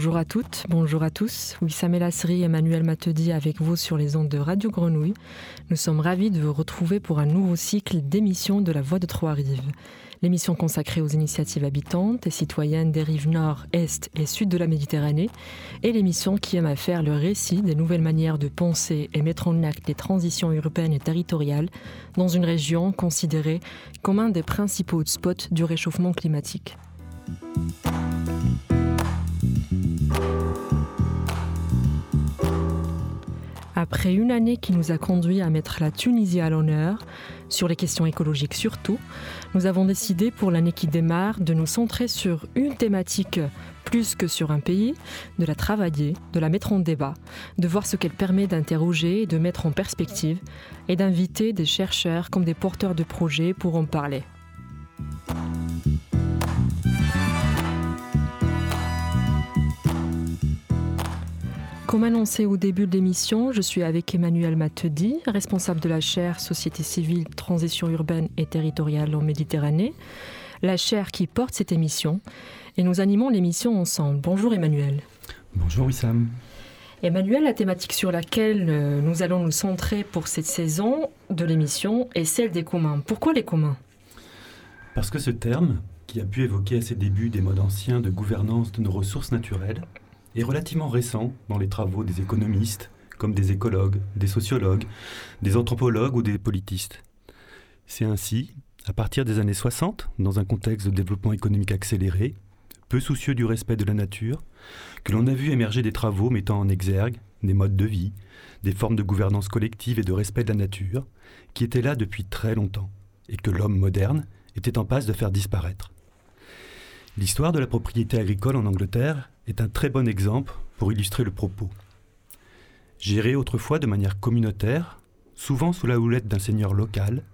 Bonjour à toutes, bonjour à tous. Wissam Elassri et Emmanuel Matedi avec vous sur les ondes de Radio Grenouille. Nous sommes ravis de vous retrouver pour un nouveau cycle d'émissions de la Voix de Trois-Rives. L'émission consacrée aux initiatives habitantes et citoyennes des rives nord, est et sud de la Méditerranée et l'émission qui aime à faire le récit des nouvelles manières de penser et mettre en acte les transitions urbaines et territoriales dans une région considérée comme un des principaux spots du réchauffement climatique. Après une année qui nous a conduit à mettre la Tunisie à l'honneur, sur les questions écologiques surtout, nous avons décidé pour l'année qui démarre de nous centrer sur une thématique plus que sur un pays, de la travailler, de la mettre en débat, de voir ce qu'elle permet d'interroger et de mettre en perspective, et d'inviter des chercheurs comme des porteurs de projets pour en parler. Comme annoncé au début de l'émission, je suis avec Emmanuel Matedi, responsable de la chaire Société civile, transition urbaine et territoriale en Méditerranée, la chaire qui porte cette émission, et nous animons l'émission ensemble. Bonjour Emmanuel. Bonjour Wissam. Emmanuel, la thématique sur laquelle euh, nous allons nous centrer pour cette saison de l'émission est celle des communs. Pourquoi les communs? Parce que ce terme, qui a pu évoquer à ses débuts des modes anciens de gouvernance de nos ressources naturelles, est relativement récent dans les travaux des économistes, comme des écologues, des sociologues, des anthropologues ou des politistes. C'est ainsi, à partir des années 60, dans un contexte de développement économique accéléré, peu soucieux du respect de la nature, que l'on a vu émerger des travaux mettant en exergue des modes de vie, des formes de gouvernance collective et de respect de la nature, qui étaient là depuis très longtemps, et que l'homme moderne était en passe de faire disparaître. L'histoire de la propriété agricole en Angleterre est un très bon exemple pour illustrer le propos. Gérée autrefois de manière communautaire, souvent sous la houlette d'un seigneur local,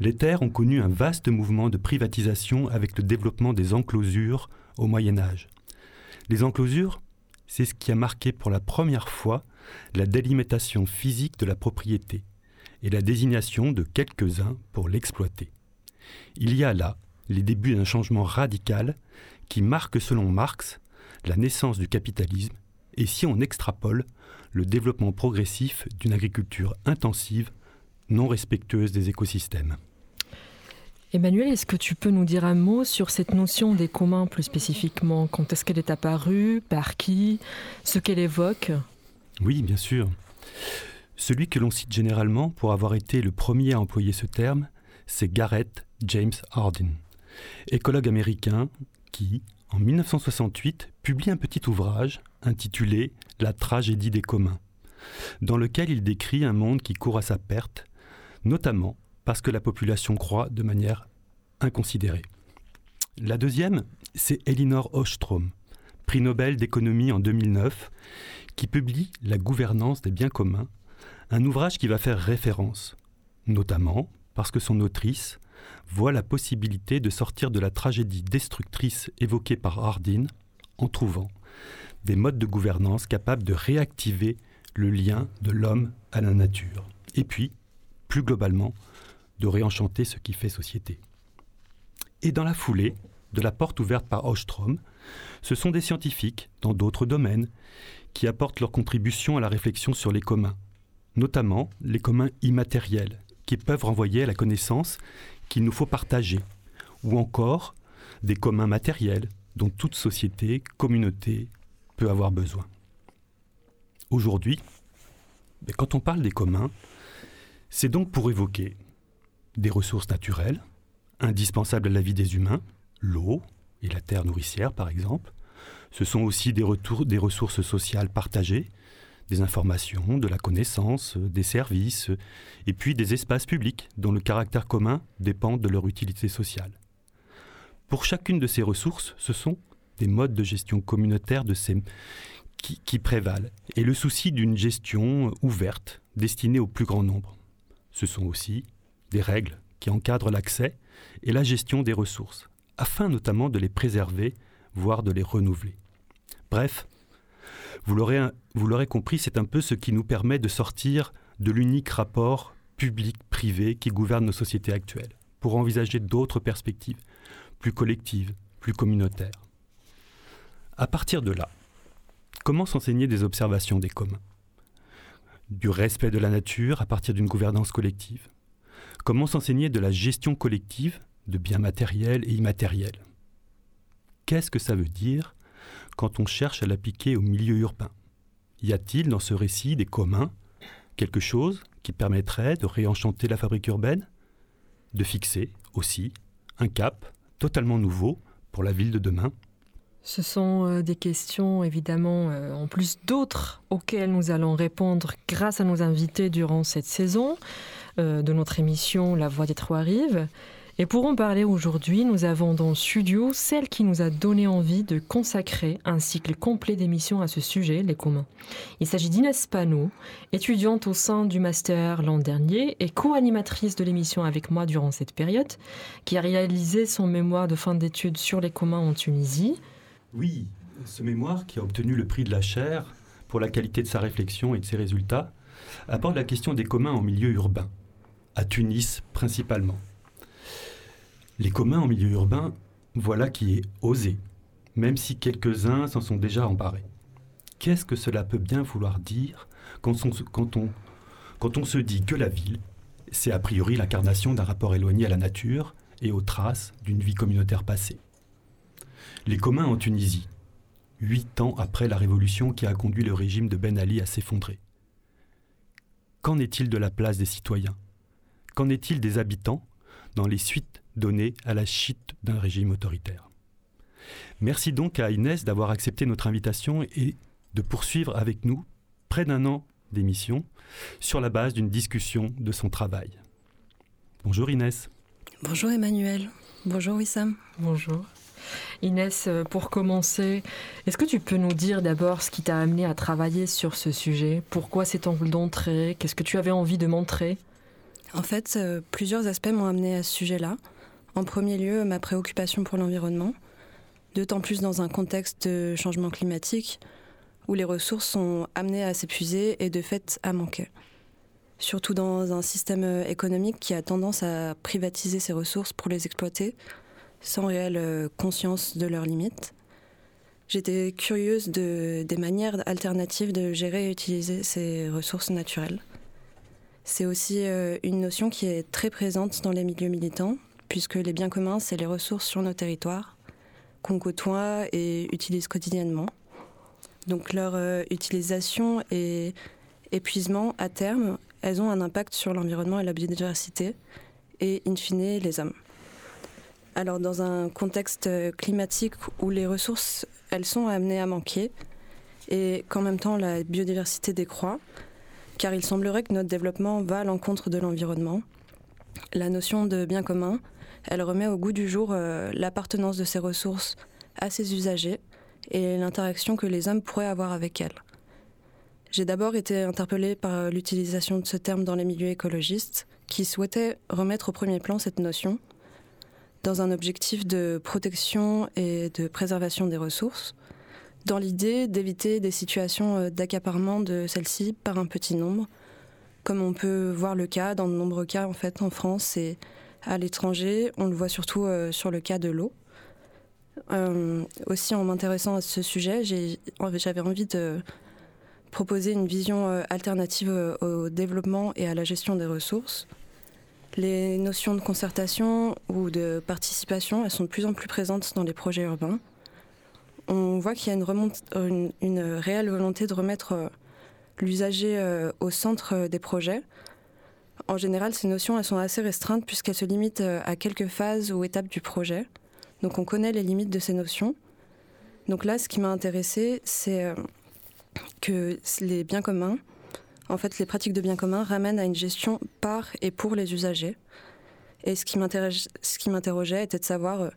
les terres ont connu un vaste mouvement de privatisation avec le développement des enclosures au Moyen Âge. Les enclosures, c'est ce qui a marqué pour la première fois la délimitation physique de la propriété et la désignation de quelques-uns pour l'exploiter. Il y a là les débuts d'un changement radical qui marque, selon Marx, la naissance du capitalisme et si on extrapole le développement progressif d'une agriculture intensive non respectueuse des écosystèmes. Emmanuel, est-ce que tu peux nous dire un mot sur cette notion des communs plus spécifiquement? Quand est-ce qu'elle est apparue? Par qui? Ce qu'elle évoque? Oui, bien sûr. Celui que l'on cite généralement pour avoir été le premier à employer ce terme, c'est Garrett James Hardin, écologue américain qui, en 1968, publie un petit ouvrage intitulé La tragédie des communs, dans lequel il décrit un monde qui court à sa perte, notamment parce que la population croît de manière inconsidérée. La deuxième, c'est Elinor Ostrom, prix Nobel d'économie en 2009, qui publie La gouvernance des biens communs, un ouvrage qui va faire référence, notamment parce que son autrice voit la possibilité de sortir de la tragédie destructrice évoquée par Hardin en trouvant des modes de gouvernance capables de réactiver le lien de l'homme à la nature. Et puis, plus globalement, de réenchanter ce qui fait société. Et dans la foulée de la porte ouverte par Ostrom, ce sont des scientifiques, dans d'autres domaines, qui apportent leur contribution à la réflexion sur les communs, notamment les communs immatériels, qui peuvent renvoyer à la connaissance qu'il nous faut partager, ou encore des communs matériels dont toute société, communauté peut avoir besoin. Aujourd'hui, quand on parle des communs, c'est donc pour évoquer des ressources naturelles, indispensables à la vie des humains, l'eau et la terre nourricière par exemple. Ce sont aussi des, des ressources sociales partagées, des informations, de la connaissance, des services, et puis des espaces publics dont le caractère commun dépend de leur utilité sociale. Pour chacune de ces ressources, ce sont des modes de gestion communautaire qui prévalent, et le souci d'une gestion ouverte, destinée au plus grand nombre. Ce sont aussi des règles qui encadrent l'accès et la gestion des ressources, afin notamment de les préserver, voire de les renouveler. Bref, vous l'aurez compris, c'est un peu ce qui nous permet de sortir de l'unique rapport public-privé qui gouverne nos sociétés actuelles, pour envisager d'autres perspectives, plus collectives, plus communautaires. À partir de là, Comment s'enseigner des observations des communs? Du respect de la nature à partir d'une gouvernance collective? Comment s'enseigner de la gestion collective de biens matériels et immatériels? Qu'est-ce que ça veut dire? Quand on cherche à l'appliquer au milieu urbain. Y a-t-il dans ce récit des communs quelque chose qui permettrait de réenchanter la fabrique urbaine? De fixer aussi un cap totalement nouveau pour la ville de demain? Ce sont euh, des questions, évidemment, euh, en plus d'autres auxquelles nous allons répondre grâce à nos invités durant cette saison. Euh, de notre émission La Voix des Trois Rives. Et pour en parler aujourd'hui, nous avons dans studio celle qui nous a donné envie de consacrer un cycle complet d'émissions à ce sujet, les communs. Il s'agit d'Inès Panot, étudiante au sein du master l'an dernier et co-animatrice de l'émission avec moi durant cette période, qui a réalisé son mémoire de fin d'études sur les communs en Tunisie. Oui, ce mémoire qui a obtenu le prix de la chaire pour la qualité de sa réflexion et de ses résultats aborde la question des communs en milieu urbain, à Tunis principalement. Les communs en milieu urbain, voilà qui est osé, même si quelques-uns s'en sont déjà emparés. Qu'est-ce que cela peut bien vouloir dire quand on, quand on, quand on se dit que la ville, c'est a priori l'incarnation d'un rapport éloigné à la nature et aux traces d'une vie communautaire passée? Les communs en Tunisie, huit ans après la révolution qui a conduit le régime de Ben Ali à s'effondrer. Qu'en est-il de la place des citoyens? Qu'en est-il des habitants dans les suites données à la chute d'un régime autoritaire. Merci donc à Inès d'avoir accepté notre invitation et de poursuivre avec nous près d'un an d'émission sur la base d'une discussion de son travail. Bonjour Inès. Bonjour Emmanuel. Bonjour Wissam. Bonjour. Inès, euh, pour commencer, est-ce que tu peux nous dire d'abord ce qui t'a amené à travailler sur ce sujet? Pourquoi cet angle d'entrée Qu'est-ce que tu avais envie de montrer? En fait, euh, plusieurs aspects m'ont amené à ce sujet-là. En premier lieu, ma préoccupation pour l'environnement, d'autant plus dans un contexte de changement climatique où les ressources sont amenées à s'épuiser et de fait à manquer. Surtout dans un système économique qui a tendance à privatiser ses ressources pour les exploiter sans réelle conscience de leurs limites. J'étais curieuse de, des manières alternatives de gérer et utiliser ces ressources naturelles. C'est aussi euh, une notion qui est très présente dans les milieux militants, puisque les biens communs, c'est les ressources sur nos territoires qu'on côtoie et utilise quotidiennement. Donc leur euh, utilisation et épuisement à terme, elles ont un impact sur l'environnement et la biodiversité et in fine les hommes. Alors dans un contexte climatique où les ressources, elles sont amenées à manquer et qu'en même temps la biodiversité décroît, car il semblerait que notre développement va à l'encontre de l'environnement, la notion de bien commun, elle remet au goût du jour euh, l'appartenance de ces ressources à ses usagers et l'interaction que les hommes pourraient avoir avec elles. J'ai d'abord été interpellée par l'utilisation de ce terme dans les milieux écologistes qui souhaitaient remettre au premier plan cette notion dans un objectif de protection et de préservation des ressources, dans l'idée d'éviter des situations euh, d'accaparement de celles-ci par un petit nombre, comme on peut voir le cas dans de nombreux cas en fait en France et à l'étranger. On le voit surtout euh, sur le cas de l'eau. Euh, aussi, en m'intéressant à ce sujet, j'avais envie de proposer une vision euh, alternative au développement et à la gestion des ressources. Les notions de concertation ou de participation, elles sont de plus en plus présentes dans les projets urbains. On voit qu'il y a une, réelle volonté de remettre l'usager au centre des projets, en général, ces notions, elles sont assez restreintes puisqu'elles se limitent euh, à quelques phases ou étapes du projet. Donc on connaît les limites de ces notions. Donc là, ce qui m'a intéressé, c'est euh, que les biens communs, en fait, les pratiques de biens communs ramènent à une gestion par et pour les usagers. Et ce qui m'interrogeait était de savoir euh,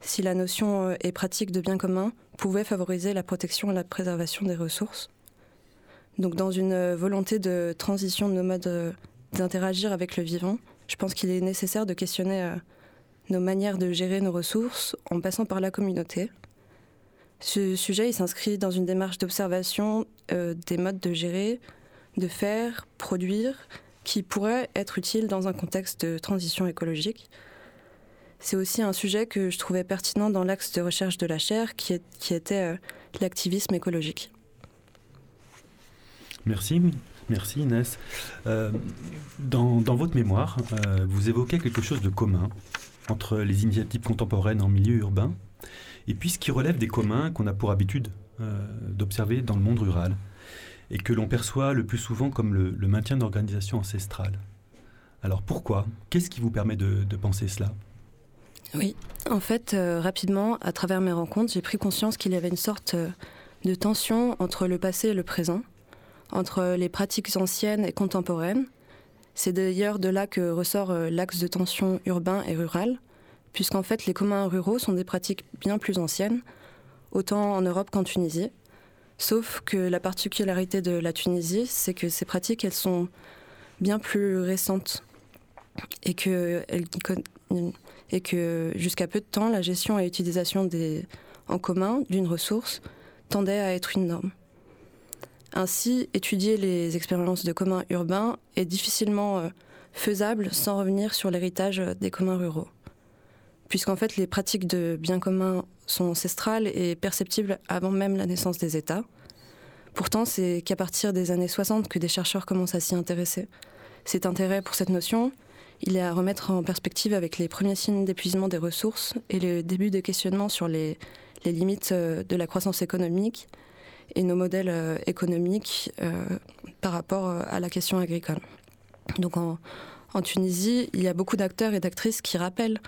si la notion et pratique de biens communs pouvait favoriser la protection et la préservation des ressources. Donc dans une volonté de transition de nos modes d'interagir avec le vivant, je pense qu'il est nécessaire de questionner euh, nos manières de gérer nos ressources en passant par la communauté. Ce sujet, il s'inscrit dans une démarche d'observation euh, des modes de gérer, de faire, produire, qui pourraient être utiles dans un contexte de transition écologique. C'est aussi un sujet que je trouvais pertinent dans l'axe de recherche de la chaire, qui, était euh, l'activisme écologique. Merci, merci Inès. Euh, dans, votre mémoire, euh, vous évoquez quelque chose de commun entre les initiatives contemporaines en milieu urbain et puis ce qui relève des communs qu'on a pour habitude euh, d'observer dans le monde rural et que l'on perçoit le plus souvent comme le, maintien d'organisations ancestrales. Alors pourquoi? Qu'est-ce qui vous permet de, penser cela? Oui, en fait, rapidement, à travers mes rencontres, j'ai pris conscience qu'il y avait une sorte de tension entre le passé et le présent, entre les pratiques anciennes et contemporaines. C'est d'ailleurs de là que ressort euh, l'axe de tension urbain et rural, puisqu'en fait les communs ruraux sont des pratiques bien plus anciennes, autant en Europe qu'en Tunisie. Sauf que la particularité de la Tunisie, c'est que ces pratiques, elles sont bien plus récentes et que, jusqu'à peu de temps, la gestion et l'utilisation en commun d'une ressource tendait à être une norme. Ainsi, étudier les expériences de communs urbains est difficilement euh, faisable sans revenir sur l'héritage des communs ruraux. Puisqu'en fait, les pratiques de biens communs sont ancestrales et perceptibles avant même la naissance des États. Pourtant, c'est qu'à partir des années 60 que des chercheurs commencent à s'y intéresser. Cet intérêt pour cette notion, il est à remettre en perspective avec les premiers signes d'épuisement des ressources et le début des questionnements sur les, les limites euh, de la croissance économique et nos modèles euh, économiques euh, par rapport à la question agricole. Donc en, Tunisie, il y a beaucoup d'acteurs et d'actrices qui rappellent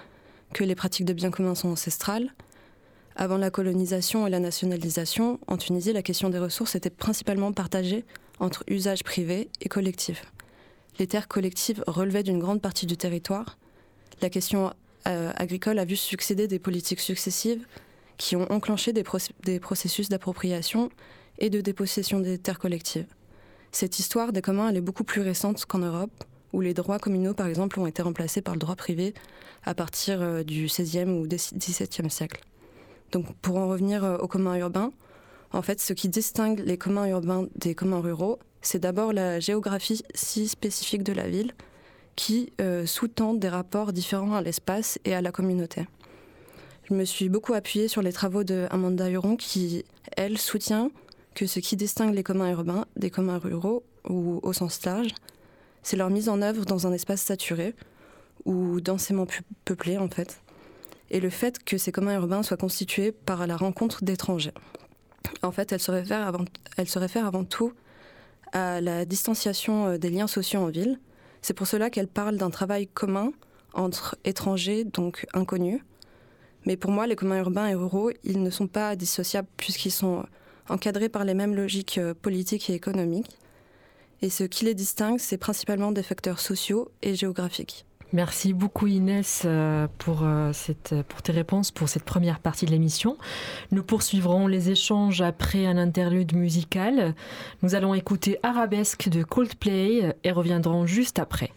que les pratiques de biens communs sont ancestrales. Avant la colonisation et la nationalisation, en Tunisie, la question des ressources était principalement partagée entre usage privé et collectif. Les terres collectives relevaient d'une grande partie du territoire. La question agricole a vu succéder des politiques successives qui ont enclenché des, processus d'appropriation et de dépossession des terres collectives. Cette histoire des communs elle est beaucoup plus récente qu'en Europe, où les droits communaux, par exemple, ont été remplacés par le droit privé à partir euh, du XVIe ou XVIIe siècle. Donc, pour en revenir euh, aux communs urbains, en fait, ce qui distingue les communs urbains des communs ruraux, c'est d'abord la géographie si spécifique de la ville, qui euh, sous-tend des rapports différents à l'espace et à la communauté. Je me suis beaucoup appuyée sur les travaux de Amanda Huron qui, elle, soutient que ce qui distingue les communs urbains des communs ruraux ou au sens large, c'est leur mise en œuvre dans un espace saturé ou densément peuplé en fait, et le fait que ces communs urbains soient constitués par la rencontre d'étrangers. En fait, elle se réfère avant, elle se réfère avant tout à la distanciation euh, des liens sociaux en ville. C'est pour cela qu'elle parle d'un travail commun entre étrangers, donc inconnus, mais pour moi, les communs urbains et ruraux, ils ne sont pas dissociables puisqu'ils sont encadrés par les mêmes logiques euh, politiques et économiques. Et ce qui les distingue, c'est principalement des facteurs sociaux et géographiques. Merci beaucoup Inès euh, pour, euh, cette, pour tes réponses pour cette première partie de l'émission. Nous poursuivrons les échanges après un interlude musical. Nous allons écouter Arabesque de Coldplay et reviendrons juste après.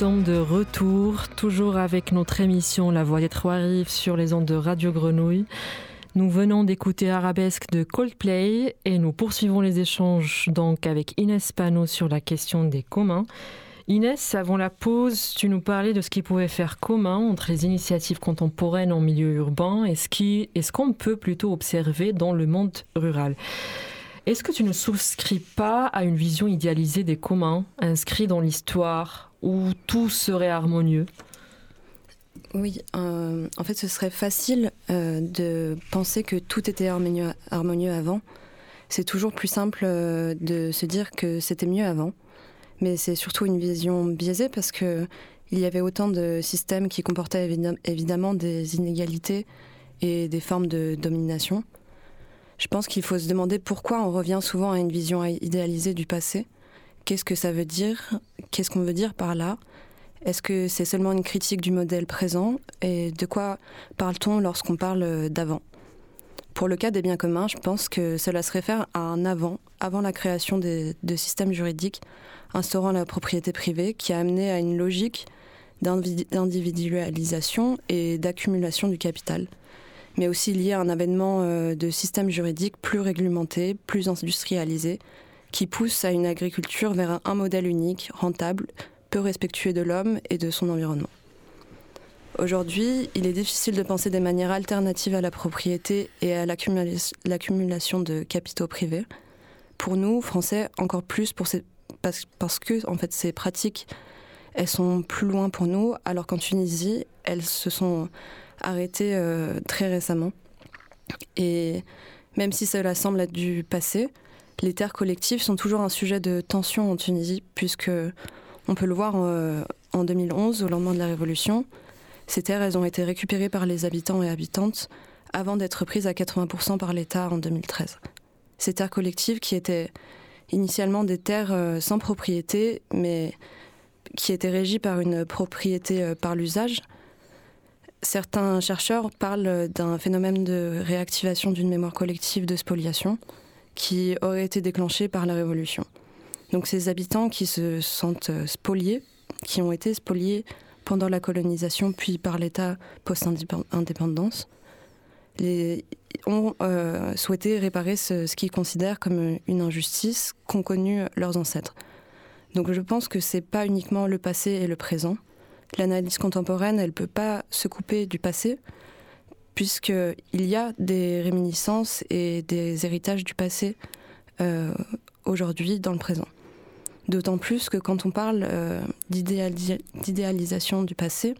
De retour, toujours avec notre émission La Voix des Trois Rives sur les ondes de Radio Grenouille. Nous venons d'écouter Arabesque de Coldplay et nous poursuivons les échanges donc avec Inès Pano sur la question des communs. Inès, avant la pause, tu nous parlais de ce qui pouvait faire commun entre les initiatives contemporaines en milieu urbain et ce qu'on peut plutôt observer dans le monde rural. Est-ce que tu ne souscris pas à une vision idéalisée des communs, inscrits dans l'histoire, où tout serait harmonieux? Oui, euh, en fait, ce serait facile euh, de penser que tout était harmonieux, avant. C'est toujours plus simple euh, de se dire que c'était mieux avant. Mais c'est surtout une vision biaisée parce que il y avait autant de systèmes qui comportaient évidemment des inégalités et des formes de domination. Je pense qu'il faut se demander pourquoi on revient souvent à une vision idéalisée du passé. Qu'est-ce que ça veut dire? Qu'est-ce qu'on veut dire par là? Est-ce que c'est seulement une critique du modèle présent? Et de quoi parle-t-on lorsqu'on parle d'avant? Pour le cas des biens communs, je pense que cela se réfère à un avant, avant la création de systèmes juridiques instaurant la propriété privée, qui a amené à une logique d'individualisation et d'accumulation du capital mais aussi lié à un avènement euh, de systèmes juridiques plus réglementés, plus industrialisés, qui poussent à une agriculture vers un modèle unique, rentable, peu respectueux de l'homme et de son environnement. Aujourd'hui, il est difficile de penser des manières alternatives à la propriété et à l'accumulation de capitaux privés. Pour nous, Français, encore plus parce, que en fait, ces pratiques, elles sont plus loin pour nous, alors qu'en Tunisie, elles se sont arrêté euh, très récemment. Et même si cela semble être du passé, les terres collectives sont toujours un sujet de tension en Tunisie, puisque on peut le voir euh, en 2011, au lendemain de la Révolution. Ces terres, elles ont été récupérées par les habitants et habitantes avant d'être prises à 80% par l'État en 2013. Ces terres collectives qui étaient initialement des terres euh, sans propriété, mais qui étaient régies par une propriété par l'usage, Certains chercheurs parlent d'un phénomène de réactivation d'une mémoire collective de spoliation qui aurait été déclenché par la Révolution. Donc ces habitants qui se sentent spoliés, qui ont été spoliés pendant la colonisation puis par l'État post-indépendance, ont euh, souhaité réparer ce, qu'ils considèrent comme une injustice qu'ont connue leurs ancêtres. Donc je pense que c'est pas uniquement le passé et le présent, l'analyse contemporaine, elle ne peut pas se couper du passé, puisqu'il y a des réminiscences et des héritages du passé euh, aujourd'hui dans le présent. D'autant plus que quand on parle euh, d'idéalisation du passé,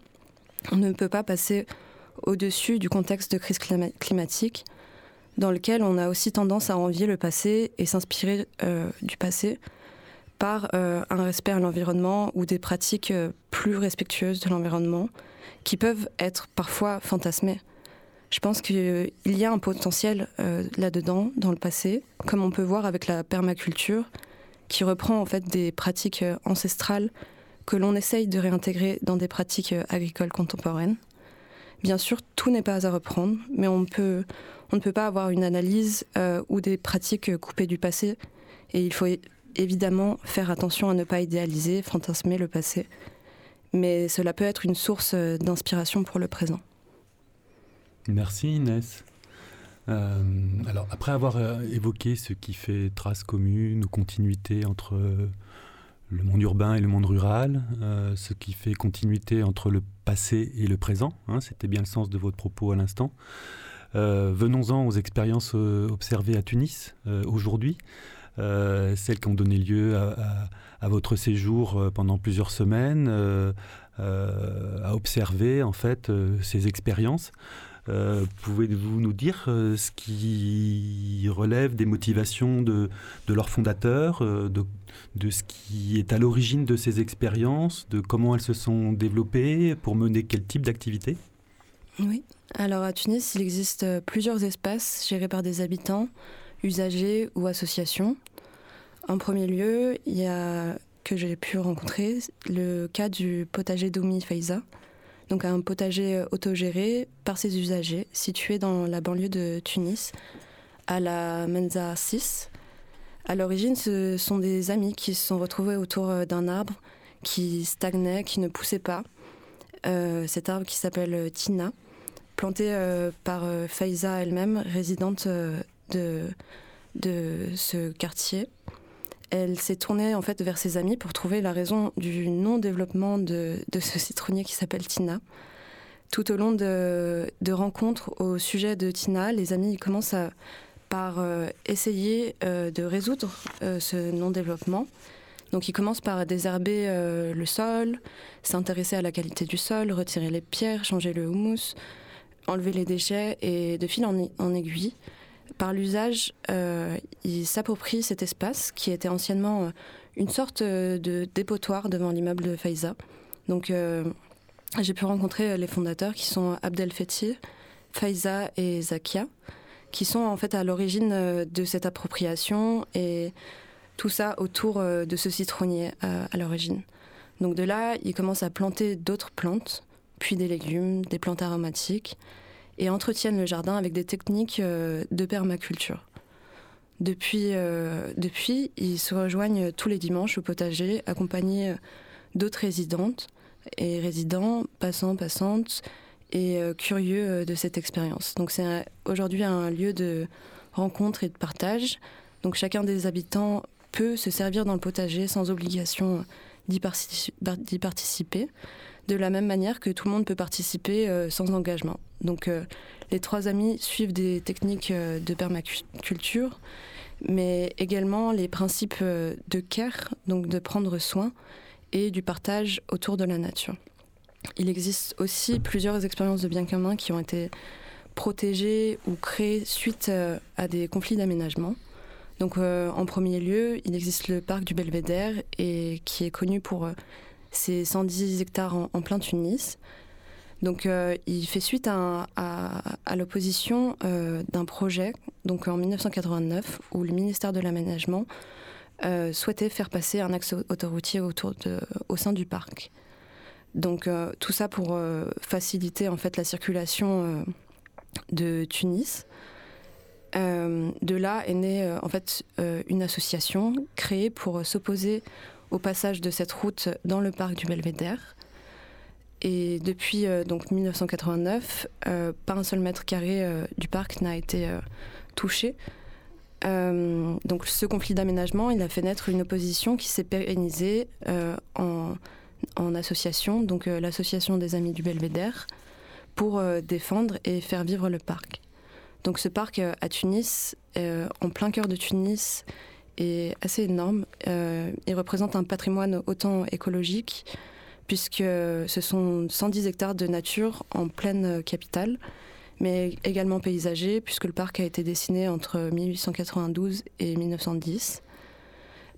on ne peut pas passer au-dessus du contexte de crise climatique, dans lequel on a aussi tendance à envier le passé et s'inspirer euh, du passé par euh, un respect à l'environnement ou des pratiques euh, plus respectueuses de l'environnement qui peuvent être parfois fantasmées. Je pense qu'il y a un potentiel euh, là-dedans, dans le passé, comme on peut voir avec la permaculture, qui reprend en fait des pratiques ancestrales que l'on essaye de réintégrer dans des pratiques agricoles contemporaines. Bien sûr, tout n'est pas à reprendre, mais on ne peut pas avoir une analyse ou des pratiques coupées du passé. Et il faut évidemment faire attention à ne pas idéaliser, fantasmer le passé, mais cela peut être une source euh, d'inspiration pour le présent. Merci Inès. Euh, alors après avoir euh, évoqué ce qui fait trace commune ou continuité entre le monde urbain et le monde rural, ce qui fait continuité entre le passé et le présent, hein, c'était bien le sens de votre propos à l'instant. Venons-en aux expériences observées à Tunis aujourd'hui. Euh, celles qui ont donné lieu à, votre séjour euh, pendant plusieurs semaines, euh, à observer en fait ces expériences. Pouvez-vous nous dire ce qui relève des motivations de, de leurs fondateurs, de, de, ce qui est à l'origine de ces expériences, de comment elles se sont développées, pour mener quel type d'activité? Oui, alors à Tunis, il existe plusieurs espaces gérés par des habitants usagers ou associations. En premier lieu, il y a que j'ai pu rencontrer le cas du potager d'Oumi Faiza, donc un potager autogéré par ses usagers, situé dans la banlieue de Tunis, à la Menza 6. À l'origine, ce sont des amis qui se sont retrouvés autour d'un arbre qui stagnait, qui ne poussait pas. cet arbre qui s'appelle Tina, planté par Faiza elle-même, résidente de, de ce quartier elle s'est tournée en fait vers ses amis pour trouver la raison du non-développement de, ce citronnier qui s'appelle Tina. Tout au long de, rencontres au sujet de Tina, les amis commencent par euh, essayer euh, de résoudre euh, ce non-développement. Donc ils commencent par désherber le sol, s'intéresser à la qualité du sol, retirer les pierres, changer le houmous, enlever les déchets et de fil en aiguille, par l'usage, euh, il s'approprie cet espace qui était anciennement euh, une sorte euh, de dépotoir devant l'immeuble de Faiza. Donc j'ai pu rencontrer les fondateurs qui sont Abdel Fethi, Faiza et Zakia, qui sont en fait à l'origine de cette appropriation et tout ça autour de ce citronnier à l'origine. Donc de là, ils commencent à planter d'autres plantes, puis des légumes, des plantes aromatiques et entretiennent le jardin avec des techniques euh, de permaculture. Depuis, euh, depuis, ils se rejoignent tous les dimanches au potager, accompagnés d'autres résidentes et résidents, passants, passantes et euh, curieux de cette expérience. Donc c'est aujourd'hui un lieu de rencontre et de partage. Donc chacun des habitants peut se servir dans le potager sans obligation d'y participer de la même manière que tout le monde peut participer euh, sans engagement. Donc euh, les trois amis suivent des techniques euh, de permaculture, mais également les principes de care, donc de prendre soin, et du partage autour de la nature. Il existe aussi plusieurs expériences de bien commun qui ont été protégées ou créées suite à des conflits d'aménagement. Donc en premier lieu, il existe le parc du Belvédère et qui est connu pour c'est 110 hectares en, plein Tunis. Donc euh, il fait suite à, l'opposition euh, d'un projet, donc en 1989, où le ministère de l'Aménagement euh, souhaitait faire passer un axe autoroutier au sein du parc. Donc tout ça pour faciliter en fait la circulation de Tunis. de là est née en fait une association créée pour s'opposer au passage de cette route dans le parc du Belvédère. Et depuis euh, donc 1989, euh, pas un seul mètre carré euh, du parc n'a été touché. donc ce conflit d'aménagement, il a fait naître une opposition qui s'est pérennisée en, association, donc l'association des Amis du Belvédère, pour défendre et faire vivre le parc. Donc ce parc à Tunis, en plein cœur de Tunis, est assez énorme. Il représente un patrimoine autant écologique, puisque ce sont 110 hectares de nature en pleine capitale, mais également paysager, puisque le parc a été dessiné entre 1892 et 1910.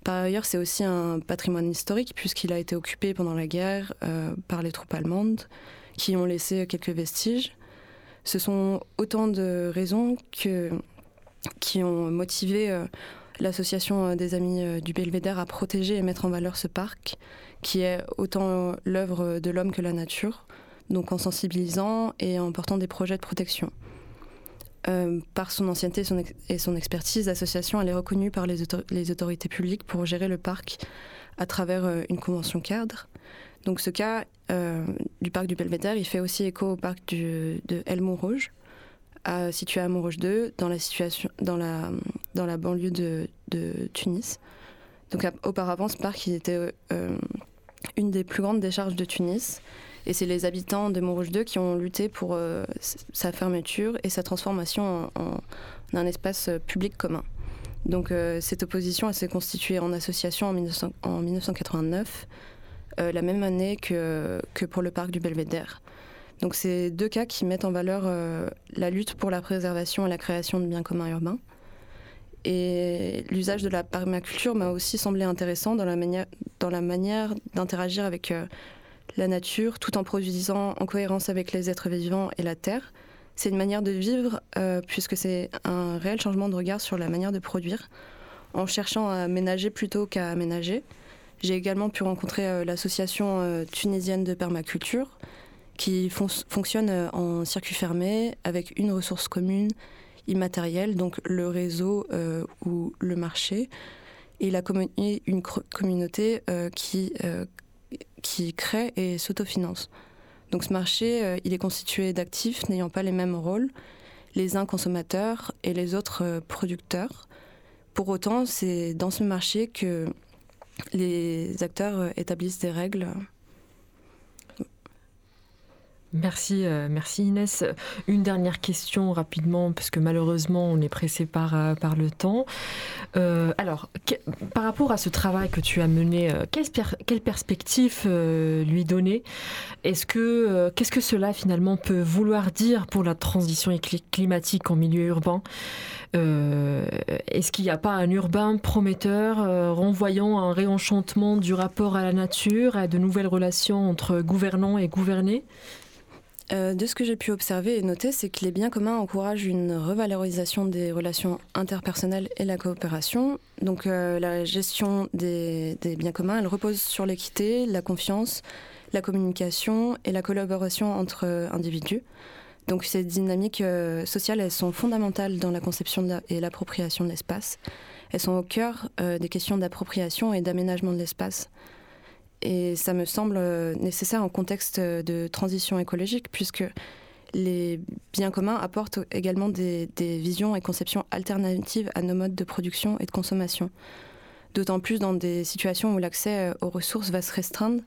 Par ailleurs, c'est aussi un patrimoine historique, puisqu'il a été occupé pendant la guerre euh, par les troupes allemandes, qui ont laissé quelques vestiges. Ce sont autant de raisons qui ont motivé euh, l'association euh, des Amis euh, du Belvédère a protégé et mettre en valeur ce parc, qui est autant l'œuvre de l'homme que la nature, donc en sensibilisant et en portant des projets de protection. Euh, par son ancienneté et son, expertise, l'association est reconnue par les, autorités publiques pour gérer le parc à travers une convention cadre. Donc ce cas du parc du Belvédère, il fait aussi écho au parc de El Rouge, situé à Montrouge 2, dans la, banlieue de, Tunis. Donc auparavant, ce parc il était euh, une des plus grandes décharges de Tunis. Et c'est les habitants de Montrouge 2 qui ont lutté pour euh, sa fermeture et sa transformation en, un espace euh, public commun. Donc cette opposition s'est constituée en association en, en 1989, la même année que, que pour le parc du Belvédère. Donc c'est deux cas qui mettent en valeur euh, la lutte pour la préservation et la création de biens communs urbains. Et l'usage de la permaculture m'a aussi semblé intéressant dans la manière, dans la manière d'interagir avec euh, la nature tout en produisant en cohérence avec les êtres vivants et la terre. C'est une manière de vivre euh, puisque c'est un réel changement de regard sur la manière de produire en cherchant à ménager plutôt qu'à aménager. J'ai également pu rencontrer l'association tunisienne de permaculture qui fonctionne euh, en circuit fermé avec une ressource commune immatérielle, donc le réseau euh, ou le marché, et la une communauté euh, qui qui crée et s'autofinance. Donc ce marché, il est constitué d'actifs n'ayant pas les mêmes rôles, les uns consommateurs et les autres producteurs. Pour autant, c'est dans ce marché que les acteurs établissent des règles Merci, euh, merci Inès. Une dernière question rapidement, parce que malheureusement on est pressé par, euh, par le temps. Euh, alors, par rapport à ce travail que tu as mené, quelle, perspective lui donner? Est-ce que qu'est-ce que cela finalement peut vouloir dire pour la transition climatique en milieu urbain? Est-ce qu'il n'y a pas un urbain prometteur renvoyant un réenchantement du rapport à la nature, à de nouvelles relations entre gouvernants et gouvernés? Euh, de ce que j'ai pu observer et noter, c'est que les biens communs encouragent une revalorisation des relations interpersonnelles et la coopération. Donc euh, la gestion des, biens communs, elle repose sur l'équité, la confiance, la communication et la collaboration entre individus. Donc ces dynamiques euh, sociales, elles sont fondamentales dans la conception et l'appropriation de l'espace. Elles sont au cœur des questions d'appropriation et d'aménagement de l'espace. Et ça me semble euh, nécessaire en contexte de transition écologique, puisque les biens communs apportent également des, visions et conceptions alternatives à nos modes de production et de consommation. D'autant plus dans des situations où l'accès euh, aux ressources va se restreindre.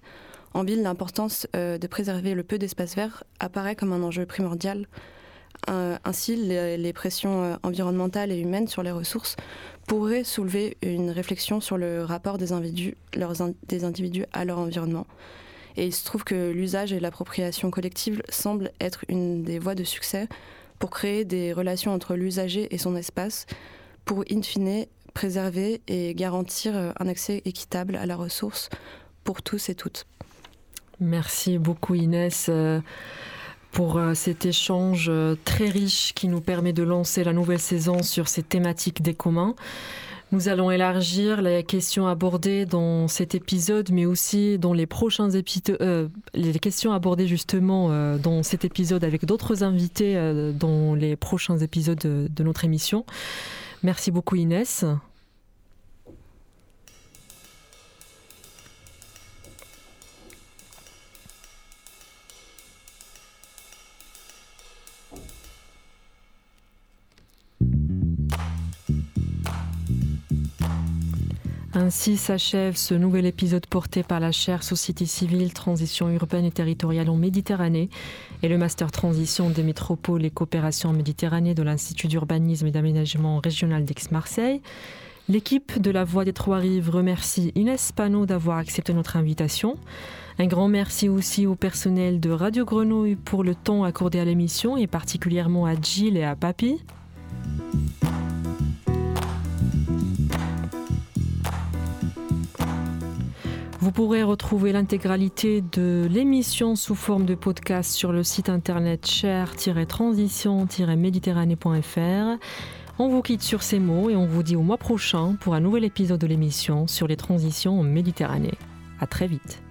En ville, l'importance euh, de préserver le peu d'espace vert apparaît comme un enjeu primordial. ainsi, les, pressions environnementales et humaines sur les ressources pourrait soulever une réflexion sur le rapport des individus, des individus à leur environnement. Et il se trouve que l'usage et l'appropriation collective semblent être une des voies de succès pour créer des relations entre l'usager et son espace, pour in fine préserver et garantir un accès équitable à la ressource pour tous et toutes. Merci beaucoup Inès euh, pour euh, cet échange euh, très riche qui nous permet de lancer la nouvelle saison sur ces thématiques des communs. Nous allons élargir les questions abordées dans cet épisode, mais aussi dans les prochains épisodes, euh, les questions abordées justement dans cet épisode avec d'autres invités dans les prochains épisodes de notre émission. Merci beaucoup Inès. Ainsi s'achève ce nouvel épisode porté par la chaire Société civile, Transition urbaine et territoriale en Méditerranée et le Master Transition des métropoles et coopération en Méditerranée de l'Institut d'urbanisme et d'aménagement régional d'Aix-Marseille. L'équipe de la Voix des Trois-Rives remercie Inès Panot d'avoir accepté notre invitation. Un grand merci aussi au personnel de Radio Grenouille pour le temps accordé à l'émission et particulièrement à Gilles et à Papy. Vous pourrez retrouver l'intégralité de l'émission sous forme de podcast sur le site internet cher-transition-méditerranée.fr. On vous quitte sur ces mots et on vous dit au mois prochain pour un nouvel épisode de l'émission sur les transitions en Méditerranée. À très vite.